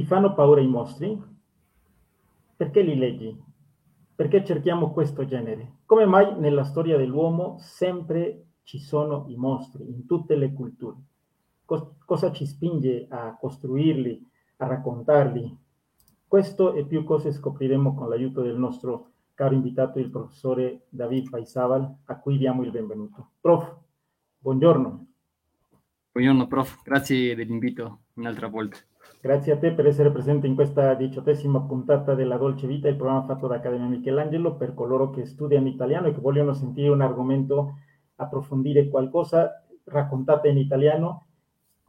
Ti fanno paura i mostri? Perché li leggi? Perché cerchiamo questo genere? Come mai nella storia dell'uomo sempre ci sono i mostri, in tutte le culture? Cos- cosa ci spinge a costruirli, a raccontarli? Questo e più cose scopriremo con l'aiuto del nostro caro invitato, il professore David Paisabal, a cui diamo il benvenuto. Prof, buongiorno. Buongiorno, prof, grazie dell'invito un'altra volta. Grazie a te per essere presente in questa diciottesima puntata della Dolce Vita, il programma fatto da Accademia Michelangelo per coloro che studiano italiano e che vogliono sentire un argomento, approfondire qualcosa, raccontata in italiano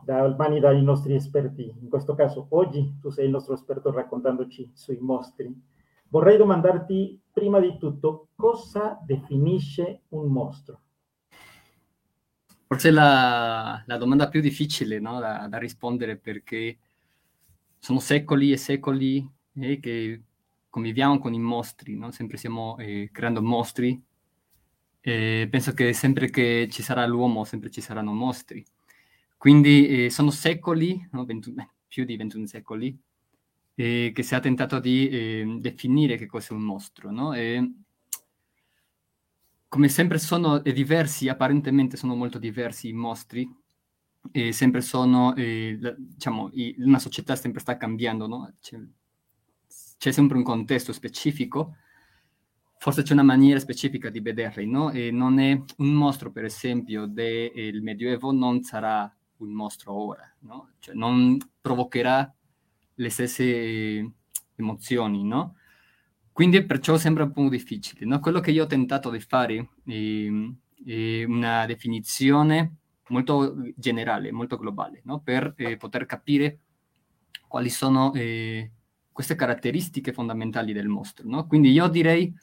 da mani dai nostri esperti. In questo caso, oggi tu sei il nostro esperto raccontandoci sui mostri. Vorrei domandarti prima di tutto cosa definisce un mostro. Forse la, la domanda più difficile no? da, da rispondere perché sono secoli e secoli eh, che conviviamo con i mostri, no? sempre stiamo eh, creando mostri. E penso che sempre che ci sarà l'uomo, sempre ci saranno mostri. Quindi eh, sono secoli, no? 21, più di 21 secoli, che si è tentato di ehm, definire che cos'è un mostro. No? E, come sempre sono diversi, apparentemente sono molto diversi i mostri, e sempre sono, eh, diciamo, una società sempre sta cambiando, no? c'è, c'è, sempre un contesto specifico, forse c'è una maniera specifica di vederli, no? E non è un mostro, per esempio, del Medioevo non sarà un mostro ora, no? Cioè non provocherà le stesse emozioni, no? Quindi perciò sembra un po' difficile, no? Quello che io ho tentato di fare è, è una definizione molto generale, molto globale, no? per eh, poter capire quali sono eh, queste caratteristiche fondamentali del mostro. No? Quindi io direi,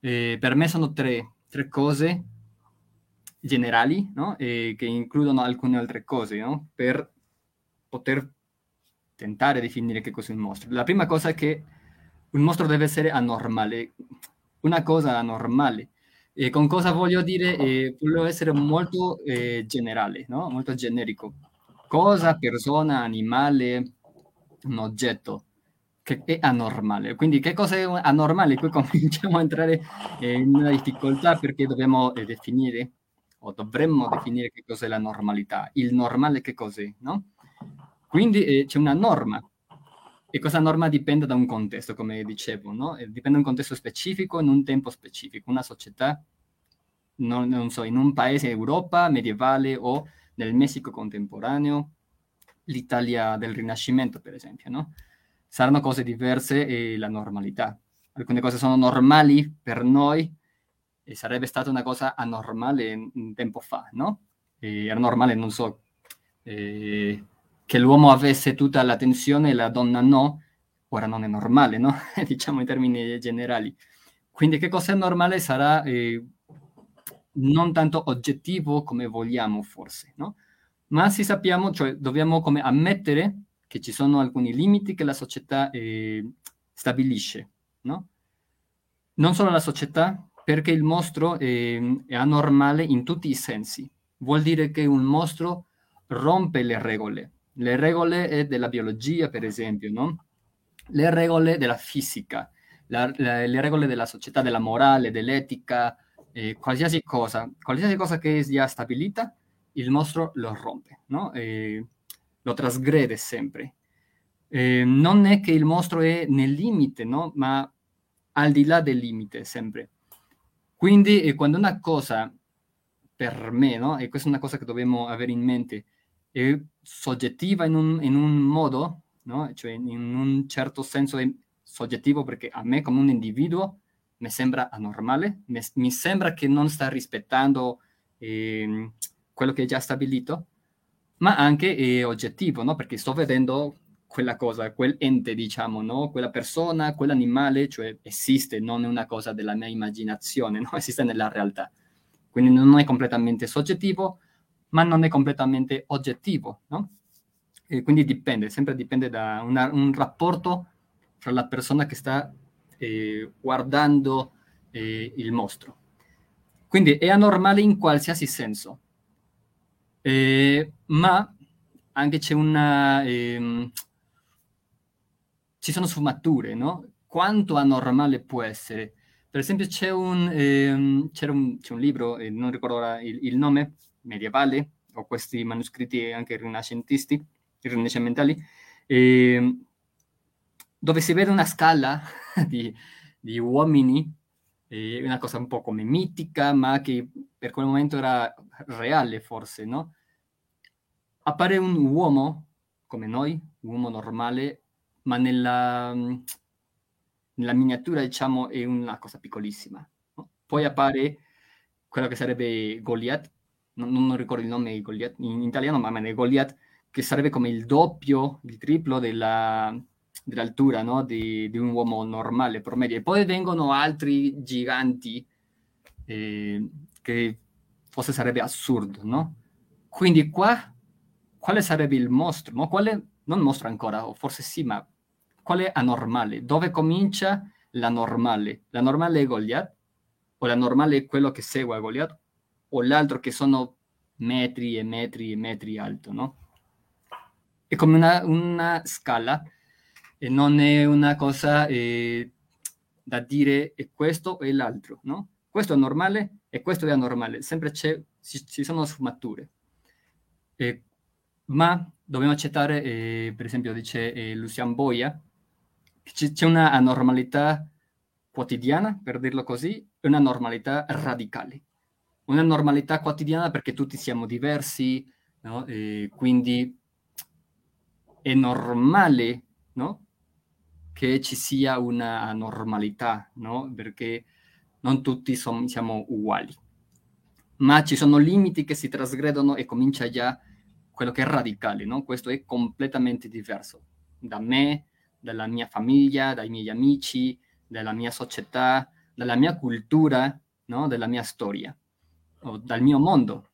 eh, per me sono tre, tre cose generali no? che includono alcune altre cose per poter tentare di definire che cos'è un mostro. La prima cosa è che un mostro deve essere anormale, una cosa anormale e con cosa voglio dire? Eh, voglio essere molto eh, generale, no? molto generico. Cosa, persona, animale, un oggetto che è anormale. Quindi che cosa è anormale? Qui cominciamo a entrare in una difficoltà perché dobbiamo eh, definire o dovremmo definire che cos'è la normalità. Il normale che cos'è, no? Quindi eh, c'è una norma e questa norma dipende da un contesto, come dicevo, no? dipende da un contesto specifico, in un tempo specifico, una società, non, non so, in un paese Europa medievale o nel Messico contemporaneo, l'Italia del Rinascimento, per esempio, no? Saranno cose diverse e la normalità. Alcune cose sono normali per noi e sarebbe stata una cosa anormale un tempo fa, no? E era normale, non so, eh, che l'uomo avesse tutta l'attenzione e la donna no, ora non è normale, no? diciamo in termini generali. Quindi che cosa è normale sarà eh, non tanto oggettivo come vogliamo forse, no? Ma si sappiamo, cioè dobbiamo come ammettere che ci sono alcuni limiti che la società eh, stabilisce, no? Non solo la società, perché il mostro eh, è anormale in tutti i sensi. Vuol dire che un mostro rompe le regole, le regole della biologia, per esempio, no? le regole della fisica, la, la, le regole della società, della morale, dell'etica, eh, qualsiasi cosa, qualsiasi cosa che sia stabilita, il mostro lo rompe, no? lo trasgrede sempre. Eh, non è che il mostro è nel limite, no? ma al di là del limite sempre. Quindi eh, quando una cosa, per me, no? e questa è una cosa che dobbiamo avere in mente, è soggettiva in un, in un modo, no? cioè in un certo senso è soggettivo perché a me come un individuo mi sembra anormale, mi, mi sembra che non sta rispettando eh, quello che è già stabilito, ma anche è oggettivo, no? perché sto vedendo quella cosa, quel ente, diciamo, no? quella persona, quell'animale, cioè esiste, non è una cosa della mia immaginazione, no? esiste nella realtà. Quindi non è completamente soggettivo, ma non è completamente oggettivo, no? E quindi dipende, sempre dipende da una, un rapporto fra la persona che sta eh, guardando eh, il mostro. Quindi è anormale in qualsiasi senso, eh, ma anche c'è una, ehm, ci sono sfumature, no? Quanto anormale può essere? Per esempio c'è un, ehm, un, c'è un libro, eh, non ricordo ora il, il, nome, medievale, o questi manoscritti anche rinascentisti, rinascimentali, eh, dove si vede una scala di, di uomini, eh, una cosa un po' come mitica, ma che per quel momento era reale forse, no? Appare un uomo come noi, un uomo normale, ma nella, nella miniatura, diciamo, è una cosa piccolissima. No? Poi appare quello che sarebbe Goliath, non, non ricordo il nome di Goliath in italiano, ma è Goliath, che sarebbe come il doppio, il triplo della, dell'altura no? di, di, un uomo normale, promedio. E poi vengono altri giganti eh, che forse sarebbe assurdo, no? Quindi qua, quale sarebbe il mostro? No? Quale, non mostro ancora, o forse sì, ma quale anormale? Dove comincia la normale? La normale è Goliath? O la normale è quello che segue Goliath? O l'altro che sono metri e metri e metri alto, no? È come una, una scala e non è una cosa eh, da dire è questo è l'altro, no? Questo è normale e questo è anormale, sempre ci, sono sfumature. Eh, ma dobbiamo accettare, eh, per esempio, dice eh, Lucian Boia, c'è una anormalità quotidiana, per dirlo così, e una normalità radicale. Una normalità quotidiana perché tutti siamo diversi, no? quindi è normale no? che ci sia una normalità, no? perché non tutti son, siamo uguali. Ma ci sono limiti che si trasgredono e comincia già quello che è radicale, no? questo è completamente diverso da me, dalla mia famiglia, dai miei amici, dalla mia società, dalla mia cultura, no? della mia storia, o dal mio mondo.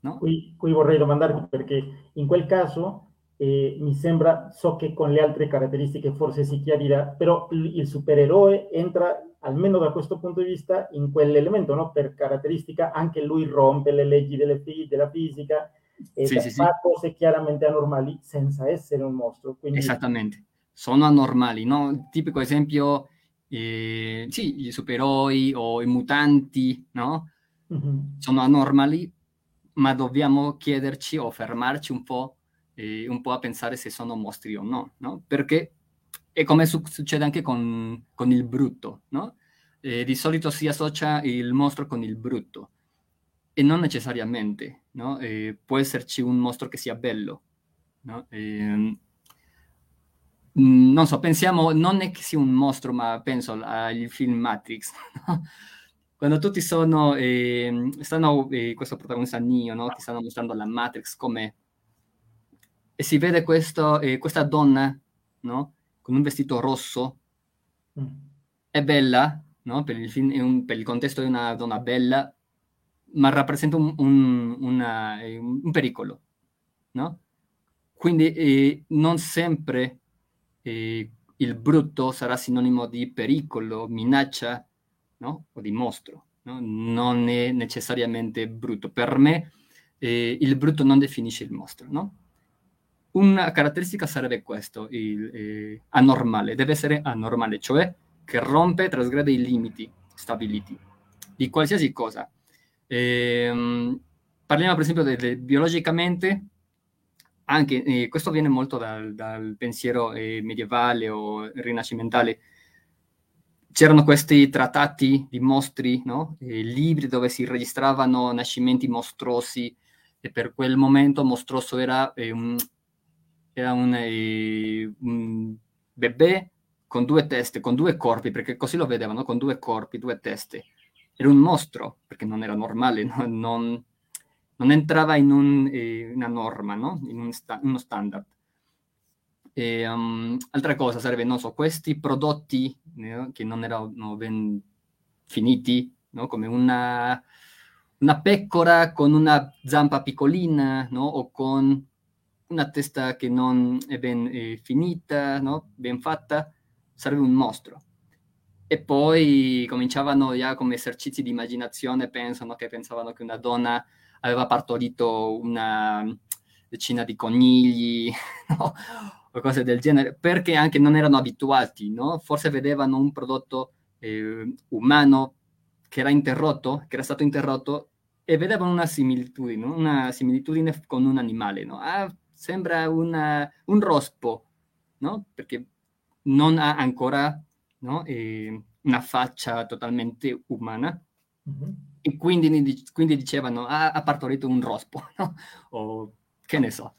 No? Qui, qui vorrei domandarti perché in quel caso eh, mi sembra, so che con le altre caratteristiche forse si chiarirà, però il supereroe entra almeno da questo punto di vista in quell'elemento, no? per caratteristica anche lui rompe le leggi delle, della fisica e sì, fa sì, cose chiaramente anormali senza essere un mostro. Quindi... Esattamente sono anormali, no? Tipico esempio, eh, sì, i supereroi o i mutanti, no? Mm-hmm. Sono anormali, ma dobbiamo chiederci o fermarci un po', eh, un po' a pensare se sono mostri o no, no? Perché è come su- succede anche con, con, il brutto, no? Eh, di solito si associa il mostro con il brutto e non necessariamente, no? Eh, può esserci un mostro che sia bello, no? Eh, non so, pensiamo, non è che sia un mostro, ma penso al film Matrix, no? Quando tutti sono, eh, stanno, eh, questo protagonista Neo, no? Ti stanno mostrando la Matrix come... E si vede questo, eh, questa donna, no? Con un vestito rosso, mm. è bella, no? Per il, film, un, per il contesto è una donna bella, ma rappresenta un, un, una, eh, un pericolo, no? Quindi eh, non sempre eh, il brutto sarà sinonimo di pericolo, minaccia no? o di mostro. No? Non è necessariamente brutto. Per me eh, il brutto non definisce il mostro. No? Una caratteristica sarebbe questo, il, eh, anormale, deve essere anormale, cioè che rompe, trasgrede i limiti stabiliti di qualsiasi cosa. Ehm, parliamo per esempio de, biologicamente, anche eh, questo viene molto dal, dal pensiero eh, medievale o rinascimentale. C'erano questi trattati di mostri, no? eh, libri dove si registravano nascimenti mostruosi e per quel momento mostruoso era, eh, un, era un, eh, un bebè con due teste, con due corpi, perché così lo vedevano, con due corpi, due teste. Era un mostro, perché non era normale, no? non, non entrava in un, eh, una norma, no? in sta- uno standard. E, um, altra cosa sarebbe, non so, questi prodotti eh, che non erano ben finiti, no? come una, una, pecora con una zampa piccolina, no? o con una testa che non è ben eh, finita, no? ben fatta, sarebbe un mostro. E poi cominciavano già come esercizi di immaginazione, pensano che pensavano che una donna aveva partorito una decina di conigli, no? O cose del genere, perché anche non erano abituati, no? Forse vedevano un prodotto eh, umano che era interrotto, che era stato interrotto, e vedevano una similitudine, una similitudine con un animale, no? Ah, sembra una, un rospo, no? Perché non ha ancora no? eh, una faccia totalmente umana. Mm-hmm. E quindi, quindi dicevano, ah, ha partorito un rospo, no? O che ne so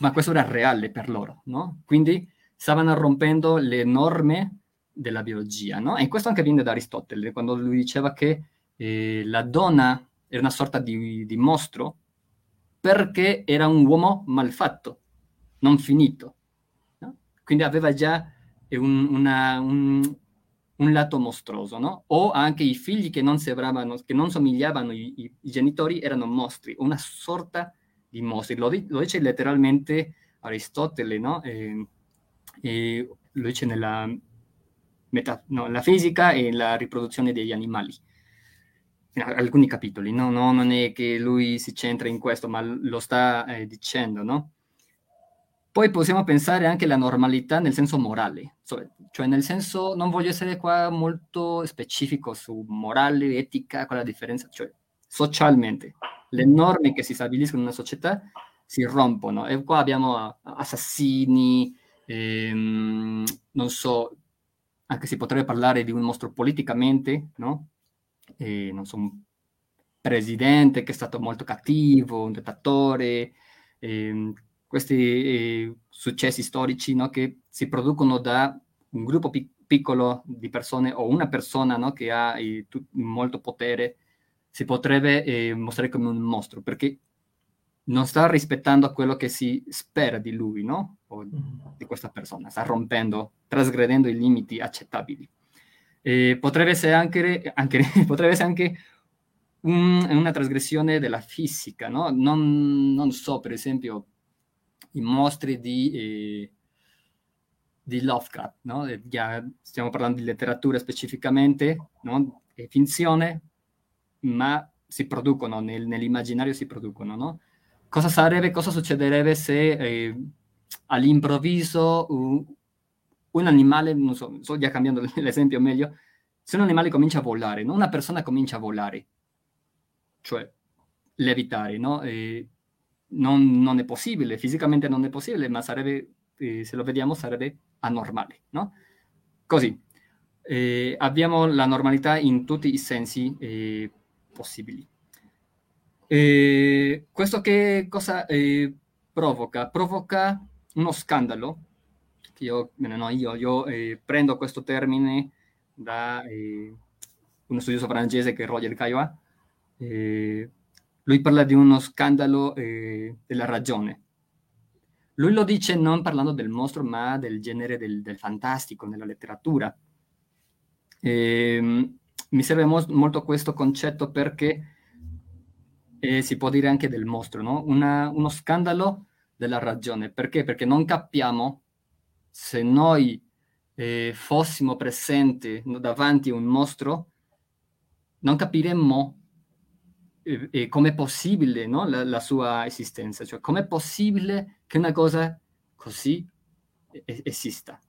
ma questo era reale per loro, no? Quindi stavano rompendo le norme della biologia, no? E questo anche viene da Aristotele, quando lui diceva che eh, la donna era una sorta di, di, mostro perché era un uomo malfatto, non finito. No? Quindi aveva già un, una, un, un, lato mostruoso, no? O anche i figli che non, sembravano, che non somigliavano ai genitori erano mostri, una sorta di di mostri. Lo, lo, dice letteralmente Aristotele, no? E, e lo dice nella, meta, no, la fisica e la riproduzione degli animali. In alcuni capitoli, no? no? Non è che lui si centra in questo, ma lo sta eh, dicendo, no? Poi possiamo pensare anche alla normalità nel senso morale, cioè nel senso, non voglio essere qua molto specifico su morale, etica, qual è la differenza, cioè socialmente le norme che si stabiliscono in una società si rompono e qua abbiamo assassini, ehm, non so, anche si potrebbe parlare di un mostro politicamente, no? E, non so, un presidente che è stato molto cattivo, un dittatore, ehm, questi eh, successi storici no? che si producono da un gruppo pic- piccolo di persone o una persona no? che ha eh, molto potere si potrebbe eh, mostrare come un mostro, perché non sta rispettando quello che si spera di lui, no? O di questa persona, sta rompendo, trasgredendo i limiti accettabili. Eh, potrebbe essere anche, anche, potrebbe essere anche un, una trasgressione della fisica, no? Non, non, so, per esempio, i mostri di, eh, di Lovecraft, no? stiamo parlando di letteratura specificamente, no? E finzione, ma si producono, nel, nell'immaginario si producono, no? Cosa sarebbe, cosa succederebbe se eh, all'improvviso uh, un animale, non so, sto già cambiando l'esempio meglio, se un animale comincia a volare, no? una persona comincia a volare, cioè levitare, no? Non, non, è possibile, fisicamente non è possibile, ma sarebbe, eh, se lo vediamo, sarebbe anormale, no? Così, eh, abbiamo la normalità in tutti i sensi eh, possibili. E questo che cosa eh, provoca? Provoca uno scandalo, che io, no, io, io eh, prendo questo termine da eh, uno studioso francese che è Roger Caillois, lui parla di uno scandalo della ragione. Lui lo dice non parlando del mostro, ma del genere del, del fantastico nella letteratura. Ehm, mi serve mo- molto questo concetto perché eh, si può dire anche del mostro, no? Una, uno scandalo della ragione. Perché? Perché non capiamo se noi eh, fossimo presenti davanti a un mostro, non capiremmo eh, eh è possibile no? la, la, sua esistenza, cioè com'è possibile che una cosa così esista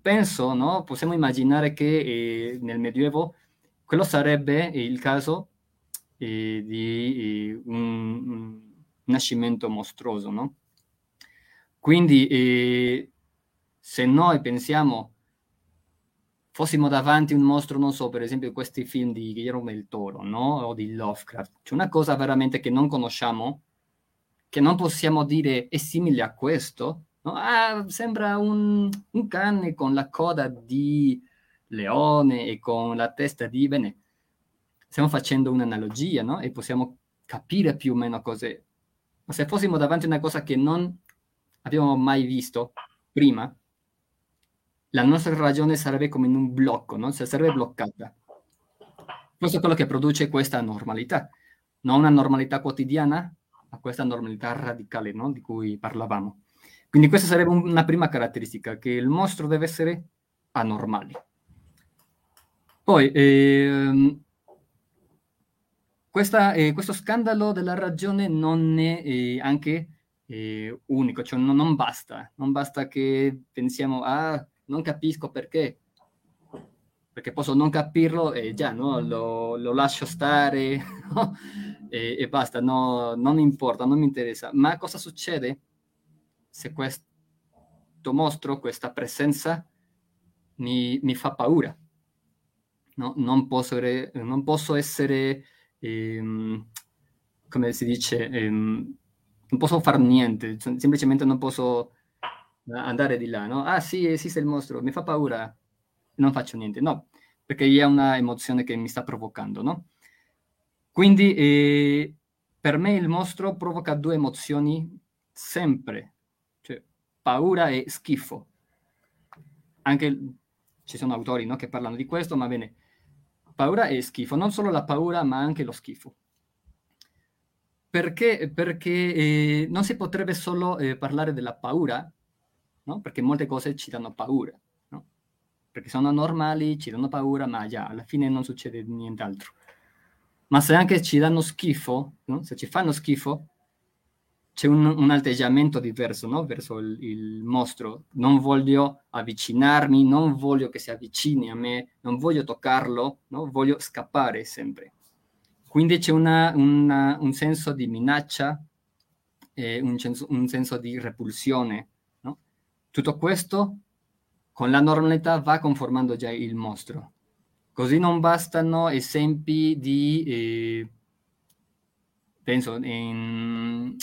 penso, no? possiamo immaginare che eh, nel Medioevo quello sarebbe il caso eh, di eh, un, un, nascimento mostruoso. No? Quindi eh, se noi pensiamo, fossimo davanti a un mostro, non so, per esempio questi film di Guillermo del Toro no? o di Lovecraft, c'è una cosa veramente che non conosciamo, che non possiamo dire è simile a questo, No? Ah, sembra un, un, cane con la coda di leone e con la testa di... Bene, stiamo facendo un'analogia, no? E possiamo capire più o meno cos'è. Ma se fossimo davanti a una cosa che non abbiamo mai visto prima, la nostra ragione sarebbe come in un blocco, no? Cioè sarebbe bloccata. Questo è quello che produce questa normalità. Non una normalità quotidiana, ma questa normalità radicale, no? Di cui parlavamo. Quindi questa sarebbe una prima caratteristica, che il mostro deve essere anormale. Poi, ehm, questa, eh, questo scandalo della ragione non è eh, anche eh, unico, cioè non, non, basta, non basta che pensiamo, ah, non capisco perché, perché posso non capirlo e già, no? lo, lo lascio stare no? e, e, basta, no, non importa, non mi interessa. Ma cosa succede se questo mostro, questa presenza, mi, mi fa paura? No? Non, posso, non posso essere, ehm, come si dice, ehm, non posso fare niente, semplicemente non posso andare di là, no? Ah sì, esiste il mostro, mi fa paura, non faccio niente, no, perché è una emozione che mi sta provocando, no? Quindi eh, per me il mostro provoca due emozioni sempre, paura e schifo. Anche ci sono autori no, che parlano di questo, ma bene, paura e schifo, non solo la paura, ma anche lo schifo. Perché? Perché eh, non si potrebbe solo eh, parlare della paura, no? perché molte cose ci danno paura, no? perché sono normali, ci danno paura, ma già alla fine non succede nient'altro. Ma se anche ci danno schifo, no? se ci fanno schifo, c'è un, un atteggiamento diverso no? verso il, il, mostro. Non voglio avvicinarmi, non voglio che si avvicini a me, non voglio toccarlo, no? voglio scappare sempre. Quindi c'è una, una, un senso di minaccia, eh, un, senso, un, senso, di repulsione. No? Tutto questo con la normalità va conformando già il mostro. Così non bastano esempi di, eh, penso, in,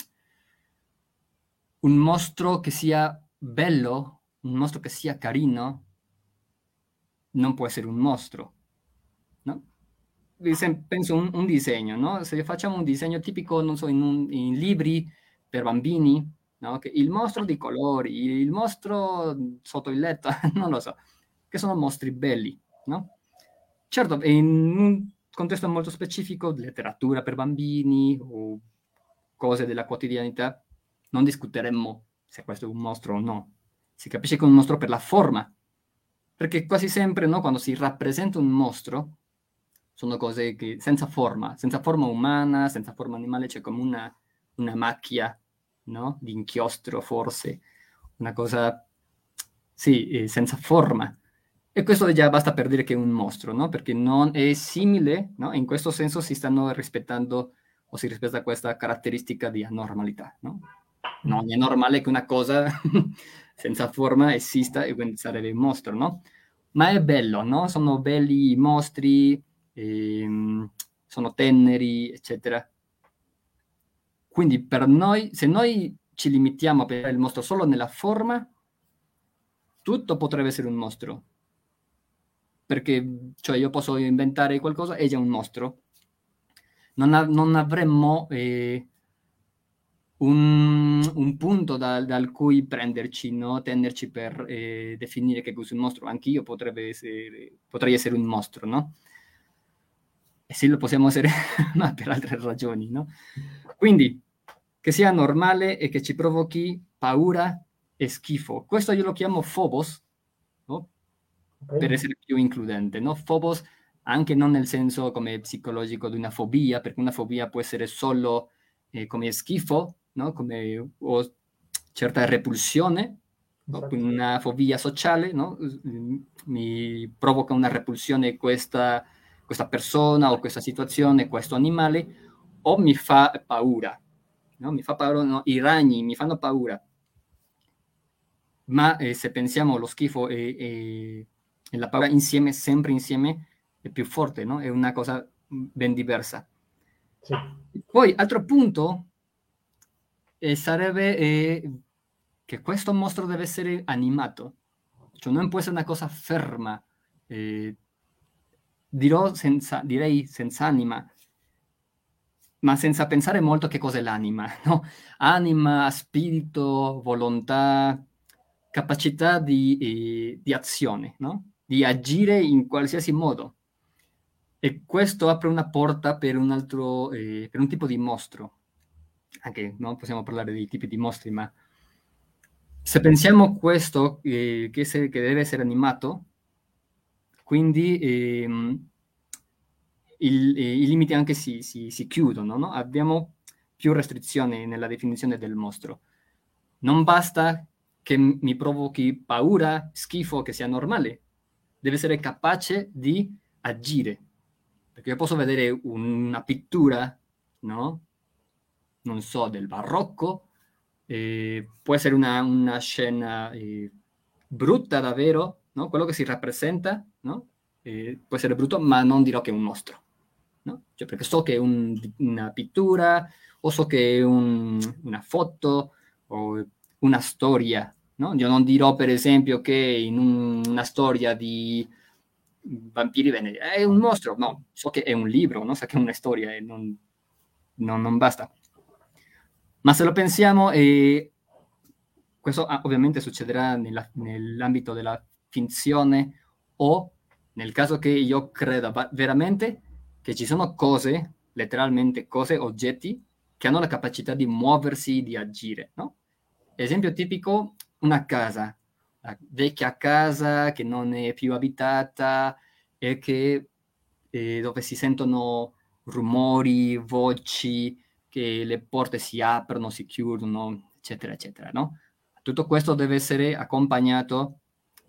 un mostro che sia bello, un mostro che sia carino, non può essere un mostro penso un, un disegno, no? Se facciamo un disegno tipico, non so, in, un, in libri per bambini, no? Il mostro di colori, il mostro sotto il letto, non lo so, che sono mostri belli, no? Certo, in un contesto molto specifico, letteratura per bambini o cose della quotidianità, non discuteremmo se questo è un mostro o no. Si capisce che è un mostro per la forma, perché quasi sempre, no, quando si rappresenta un mostro, sono cose che senza forma, senza forma umana, senza forma animale, c'è come una, una macchia, no? Di inchiostro forse, una cosa, sì, senza forma. E questo già basta per dire che è un mostro, no? Perché non è simile, no? In questo senso si stanno rispettando o si rispetta questa caratteristica di anormalità, no? Non è normale che una cosa senza forma esista e quindi sarebbe un mostro, no? Ma è bello, no? Sono belli i mostri, ehm, sono teneri, eccetera. Quindi per noi, se noi ci limitiamo a pensare il mostro solo nella forma, tutto potrebbe essere un mostro. Perché cioè, io posso inventare qualcosa e è già un mostro. Non, av- non avremmo eh, un, un, punto da, dal cui prenderci, no? tenerci per eh, definire che cos'è un mostro. Anch'io essere, potrei essere un mostro, no? e sì lo possiamo essere, ma per altre ragioni, no? Quindi, che sia normale e che ci provochi paura e schifo. Questo io lo chiamo phobos, no? okay. per essere più includente, no? Phobos anche non nel senso come psicologico di una fobia, perché una fobia può essere solo eh, come schifo, no? Come o certa repulsione, esatto. una fobia sociale, no? Mi provoca una repulsione questa questa persona o questa situazione, questo animale, o mi fa paura, no? mi fa paura, no? i ragni mi fanno paura. Ma eh, se pensiamo allo schifo e, e, e, la paura insieme, sempre insieme, è più forte, no? È una cosa ben diversa. Sì. Poi, altro punto eh, sarebbe eh, che questo mostro deve essere animato, cioè non può essere una cosa ferma, eh, dirò senza, direi senza anima, ma senza pensare molto che cos'è l'anima, no? Anima, spirito, volontà, capacità di, eh, di azione, no? Di agire in qualsiasi modo. E questo apre una porta per un altro, eh, per un tipo di mostro. Anche non possiamo parlare di tipi di mostri, ma se pensiamo a questo eh, che, se, che deve essere animato, quindi ehm, il, eh, i limiti anche si, si, si chiudono, no? abbiamo più restrizioni nella definizione del mostro. non basta che mi provochi paura, schifo, che sia normale, deve essere capace di agire. Perché io posso vedere una pittura, no? Non so, del barocco, eh, può essere una, una scena eh, brutta davvero, no? quello che si rappresenta, no? eh, può essere brutto, ma non dirò che è un mostro, no? cioè, perché so che è un, una pittura, o so che è un, una foto, o una storia. No? Io non dirò, per esempio, che in un, una storia di vampiri veneri è un mostro, no, so che è un libro, no? so che è una storia e non, non, non basta. Ma se lo pensiamo, eh, questo ah, ovviamente succederà nella, nell'ambito della finzione o nel caso che io creda veramente che ci sono cose, letteralmente cose, oggetti, che hanno la capacità di muoversi, di agire, no? Esempio tipico, una casa, la vecchia casa che non è più abitata e che, eh, dove si sentono rumori, voci, che le porte si aprono, si chiudono, eccetera, eccetera, no? Tutto questo deve essere accompagnato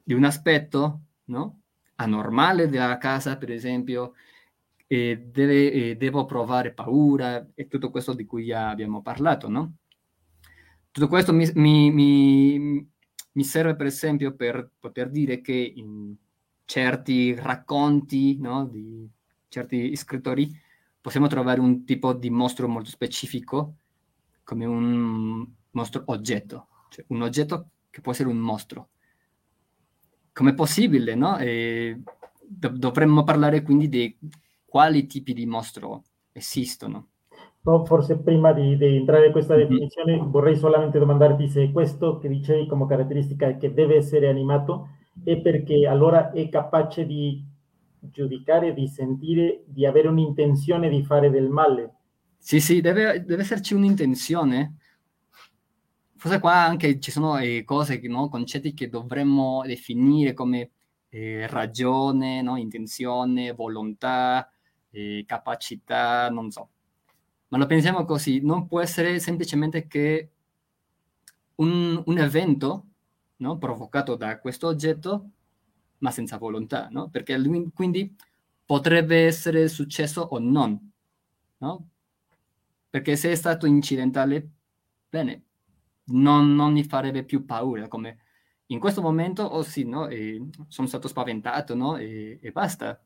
di un aspetto, no? Anormale della casa, per esempio, e deve, eh, devo provare paura e tutto questo di cui già abbiamo parlato, no? Tutto questo mi, mi, mi, mi serve, per esempio, per poter dire che in certi racconti, no, di certi scrittori, possiamo trovare un tipo di mostro molto specifico come un mostro oggetto, cioè un oggetto che può essere un mostro. Com'è possibile, no? Do- dovremmo parlare quindi di quali tipi di mostro esistono. No, forse prima di, di, entrare in questa definizione vorrei solamente domandarti se questo che dicevi come caratteristica che deve essere animato è perché allora è capace di giudicare, di sentire, di avere un'intenzione di fare del male. Sì, sì, deve, deve esserci un'intenzione. Forse qua anche ci sono eh, cose, no? concetti che dovremmo definire come eh, ragione, no? intenzione, volontà, eh, capacità, non so. Ma lo pensiamo così, non può essere semplicemente che un, un evento no? provocato da questo oggetto ma senza volontà, no? Perché quindi potrebbe essere successo o non, no? Perché se è stato incidentale, bene, non, non mi farebbe più paura, come in questo momento, oh sì, no? E sono stato spaventato, no? E, e, basta.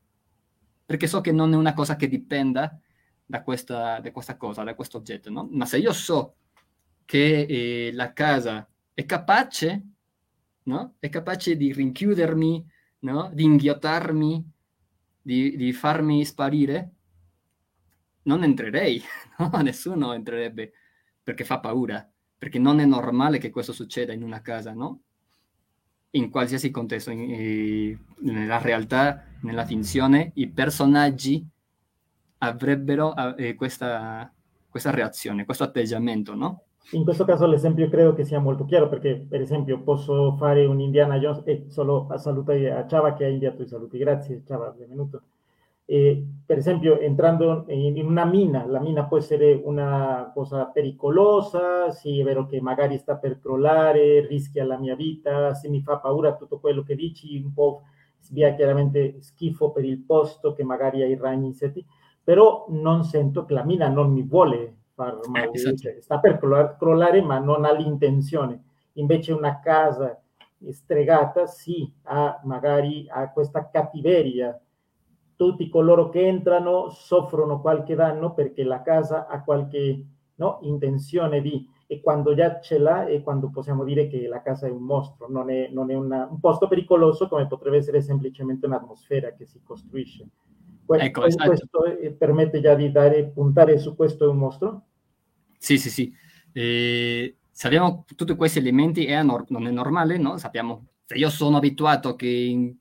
Perché so che non è una cosa che dipenda da questa, da questa cosa, da questo oggetto, no? Ma se io so che eh, la casa è capace, no? È capace di rinchiudermi no? di inghiottarmi, di, di, farmi sparire, non entrerei, no? nessuno entrerebbe perché fa paura, perché non è normale che questo succeda in una casa, no? In qualsiasi contesto, in, in, nella realtà, nella finzione, i personaggi avrebbero eh, questa, questa reazione, questo atteggiamento, no? In questo caso l'esempio credo che sia molto chiaro perché per esempio posso fare un Indiana Jones e solo salutare a Ciava che ha inviato i saluti, grazie Ciava, benvenuto. E, per esempio entrando in, una mina, la mina può essere una cosa pericolosa, sì è vero che magari sta per crollare, rischia la mia vita, se mi fa paura tutto quello che dici, un po' svia chiaramente schifo per il posto che magari hai ragni insetti, però non sento che la mina non mi vuole far male, eh, esatto. cioè, sta per crollare ma non ha l'intenzione. Invece una casa stregata sì, ha magari ha questa cattiveria. Tutti coloro che entrano soffrono qualche danno perché la casa ha qualche no, intenzione di e quando già ce l'ha è quando possiamo dire che la casa è un mostro, non è, non è una, un posto pericoloso come potrebbe essere semplicemente un'atmosfera che si costruisce. Ecco, esatto. Questo permette già di dare, puntare su questo è un mostro? Sì, sì, sì. Eh, se abbiamo tutti questi elementi è nor- non è normale, no? Sappiamo, se io sono abituato che in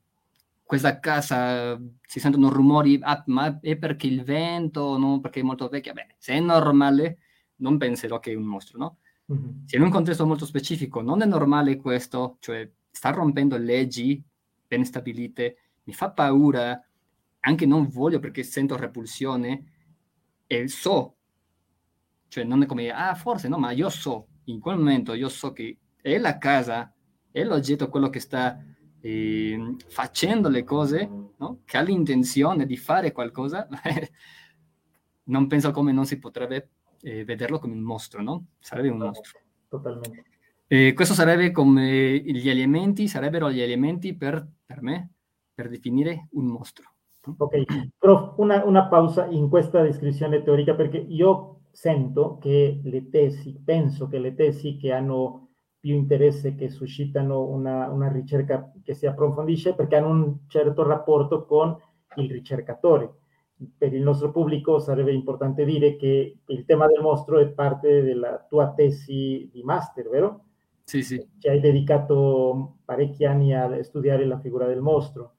questa casa si sentono rumori, ah, ma è perché il vento, no? Perché è molto vecchia. Beh, se è normale, non penserò che è un mostro, no? Mm-hmm. Se in un contesto molto specifico non è normale questo, cioè sta rompendo leggi ben stabilite, mi fa paura, anche non voglio perché sento repulsione e so, cioè non è come, ah forse no, ma io so in quel momento io so che è la casa, è l'oggetto quello che sta eh, facendo le cose, no? che ha l'intenzione di fare qualcosa, non penso come non si potrebbe eh, vederlo come un mostro, no? Sarebbe un mostro. Totalmente. Eh, questo sarebbe come gli elementi, sarebbero gli elementi per, per me, per definire un mostro. Ok, prof, una, una, pausa in questa descrizione teorica perché io sento che le tesi, penso che le tesi che hanno più interesse, che suscitano una, una ricerca che si approfondisce perché hanno un certo rapporto con il ricercatore. Per il nostro pubblico sarebbe importante dire che il tema del mostro è parte della tua tesi di master, vero? Sì, sì. Ci hai dedicato parecchi anni a studiare la figura del mostro.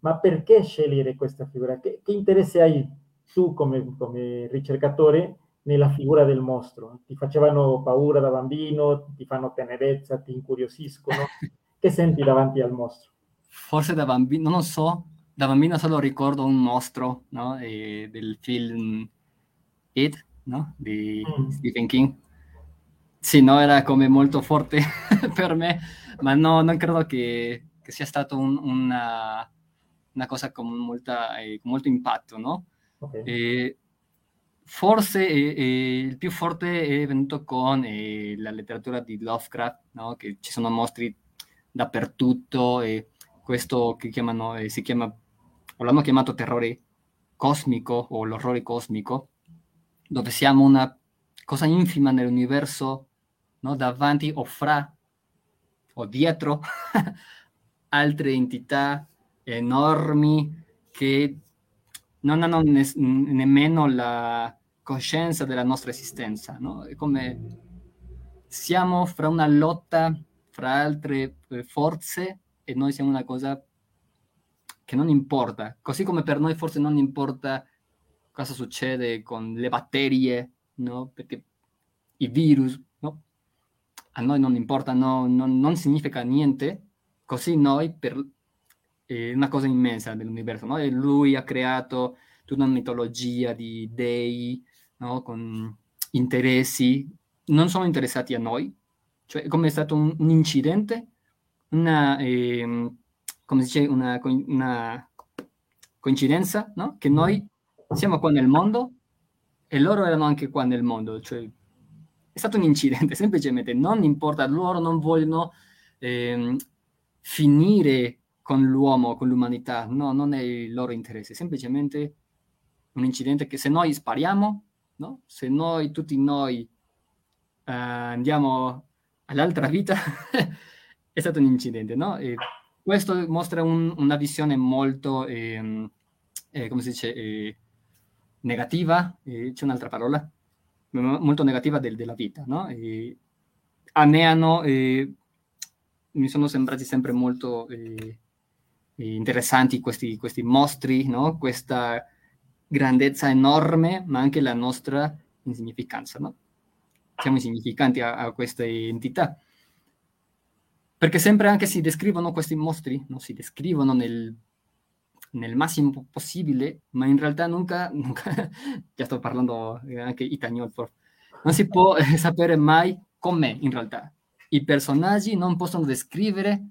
Ma perché scegliere questa figura? Che, che interesse hai tu come, come ricercatore nella figura del mostro? Ti facevano paura da bambino, ti fanno tenerezza, ti incuriosiscono? che senti davanti al mostro? Forse da bambino, non lo so, da bambino solo ricordo un mostro no? e del film It, no? di mm. Stephen King. Sì, no, era come molto forte per me, ma no, non credo che, che sia stato un, una, una, cosa con, molta, eh, con molto impatto, no? Okay. E, forse eh, il più forte è venuto con eh, la letteratura di Lovecraft, no? che ci sono mostri dappertutto e questo che chiamano, eh, si chiama, o l'hanno chiamato terrore cosmico o l'orrore cosmico, dove siamo una cosa infima nell'universo, no? davanti o fra o dietro altre entità enormi che non hanno ne- nemmeno la coscienza della nostra esistenza, no? È come siamo fra una lotta fra altre eh, forze e noi siamo una cosa che non importa, così come per noi forse non importa cosa succede con le batterie, no? Perché i virus, no? A noi non importa, no, non, non significa niente, così noi per eh, una cosa immensa dell'universo, no? E lui ha creato tutta una mitologia di dei, no? con interessi, non sono interessati a noi, cioè come è stato un, un incidente, una, eh, come si dice, una, una coincidenza, no? che noi siamo qua nel mondo e loro erano anche qua nel mondo, cioè è stato un incidente, semplicemente non importa, loro non vogliono eh, finire con l'uomo, con l'umanità, no, non è il loro interesse, semplicemente un incidente che se noi spariamo no? Se noi, tutti noi, uh, andiamo all'altra vita, è stato un incidente, no? E questo mostra un, una visione molto, eh, eh, come si dice, eh, negativa, c'è un'altra parola, molto negativa del, della vita, no? E a me hanno, mi sono sembrati sempre molto interessanti questi, questi mostri, no? Questa grandezza enorme, ma anche la nostra insignificanza, no? Siamo insignificanti a, a queste entità. Perché sempre anche si descrivono questi mostri, no? si descrivono nel, nel massimo possibile, ma in realtà nunca, nunca già sto parlando anche italiano, non si può sapere mai com'è in realtà. I personaggi non possono descrivere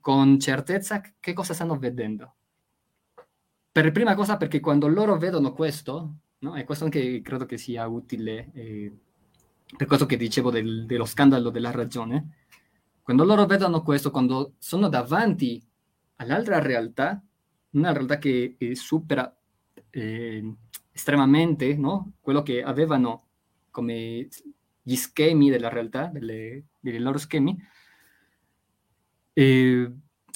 con certezza che cosa stanno vedendo. Per prima cosa perché quando loro vedono questo, no? e questo anche credo che sia utile eh, per questo che dicevo del, dello scandalo della ragione, quando loro vedono questo, quando sono davanti all'altra realtà, una realtà che eh, supera eh, estremamente no? quello che avevano come gli schemi della realtà, delle, dei loro schemi,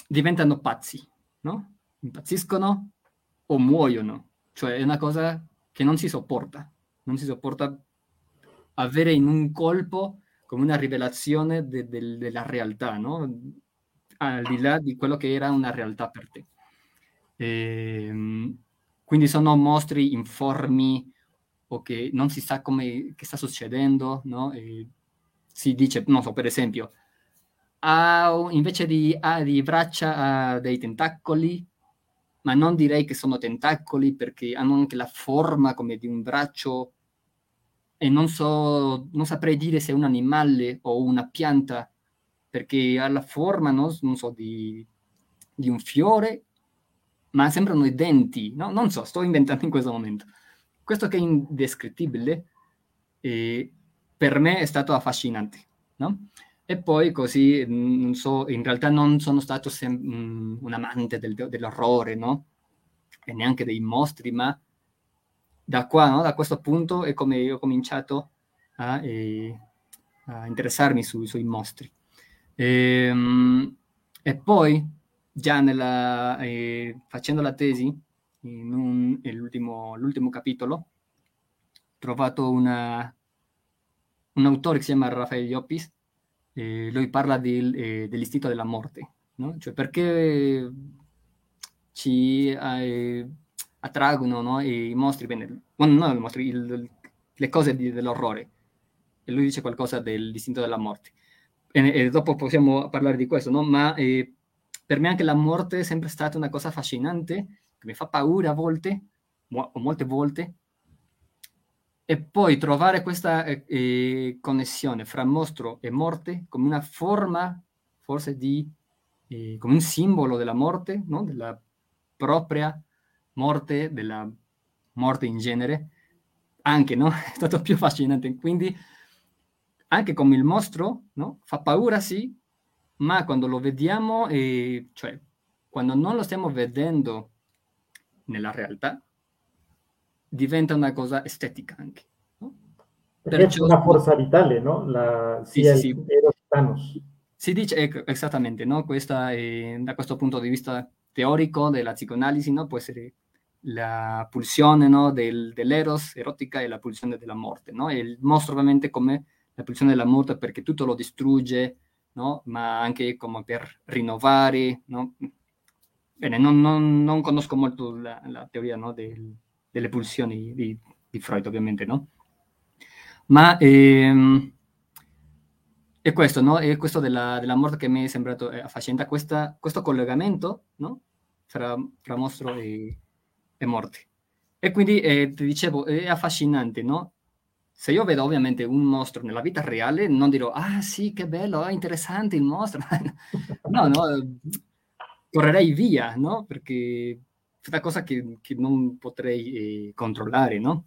diventano pazzi, no? impazziscono o muoiono. Cioè è una cosa che non si sopporta. Non si sopporta avere in un colpo come una rivelazione de, de, della realtà, no? Al di là di quello che era una realtà per te. E, ehm, quindi sono mostri informi o che non si sa come sta succedendo, no? E si dice, non so, per esempio, ha, invece di, ha di braccia ha dei tentacoli, ma non direi che sono tentacoli perché hanno anche la forma come di un braccio e non so, non saprei dire se è un animale o una pianta, perché ha la forma, no? non so, di, di un fiore, ma sembrano i denti, no? Non so, sto inventando in questo momento. Questo che è indescrittibile, eh, per me è stato affascinante, no? E poi così, non so, in realtà non sono stato sem- mm, un amante del, dell'orrore, no? E neanche dei mostri, ma da qua, no? da questo punto, è come ho cominciato a, eh, a interessarmi su, sui mostri. E, ehm, e, poi, già nella, eh, facendo la tesi, in un, l'ultimo, l'ultimo capitolo, ho trovato una, un autore che si chiama Rafael Llopis, eh, lui parla del, eh, dell'istinto della morte, no? cioè perché ci eh, attraggono no? i mostri, bene, non i mostri, il, le cose di, dell'orrore. E lui dice qualcosa dell'istinto della morte. E, e, dopo possiamo parlare di questo, no? ma eh, per me anche la morte è sempre stata una cosa affascinante, che mi fa paura a volte, o molte volte, e poi trovare questa eh, eh, connessione fra mostro e morte come una forma forse di, eh, come un simbolo della morte, no? della propria morte, della morte in genere, anche, no? È stato più affascinante. Quindi, anche come il mostro, no? Fa paura, sì, ma quando lo vediamo, eh, cioè, quando non lo stiamo vedendo nella realtà, diventa una cosa estetica anche. No? Perché è una forza vitale, no? La, sì, sì, sì. Si dice ecco, esattamente, no? Questa è, da questo punto di vista teorico della psicoanalisi, no? Può essere la pulsione no? Del, dell'eros erotica e la pulsione della morte, no? E il mostro ovviamente come la pulsione della morte perché tutto lo distrugge, no? Ma anche come per rinnovare, no? Bene, non, non, non conosco molto la, la teoria no? del, delle pulsioni di, di Freud, ovviamente, no? Ma ehm, è questo, no? È questo della, della morte che mi è sembrato eh, affascinante, questa, questo collegamento, no? Fra, fra mostro e, e, morte. E quindi, eh, ti dicevo, è affascinante, no? Se io vedo ovviamente un mostro nella vita reale, non dirò, ah sì, che bello, è interessante il mostro. no, no, correrei via, no? Perché una cosa che, che non potrei eh, controllare, no?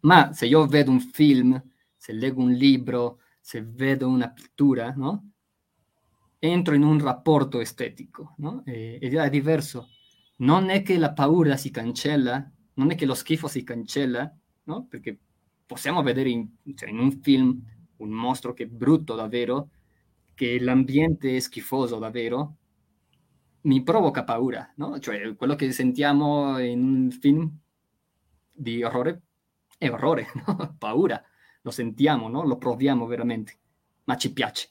Ma se io vedo un film, se leggo un libro, se vedo una pittura, no? Entro in un rapporto estetico, no? E, ed è diverso. Non è che la paura si cancella, non è che lo schifo si cancella, no? Perché possiamo vedere in, cioè in un film un mostro che è brutto davvero, che l'ambiente è schifoso davvero, mi provoca paura, no? Cioè, quello che sentiamo in un film di orrore è orrore, no? paura, lo sentiamo, no? Lo proviamo veramente, ma ci piace,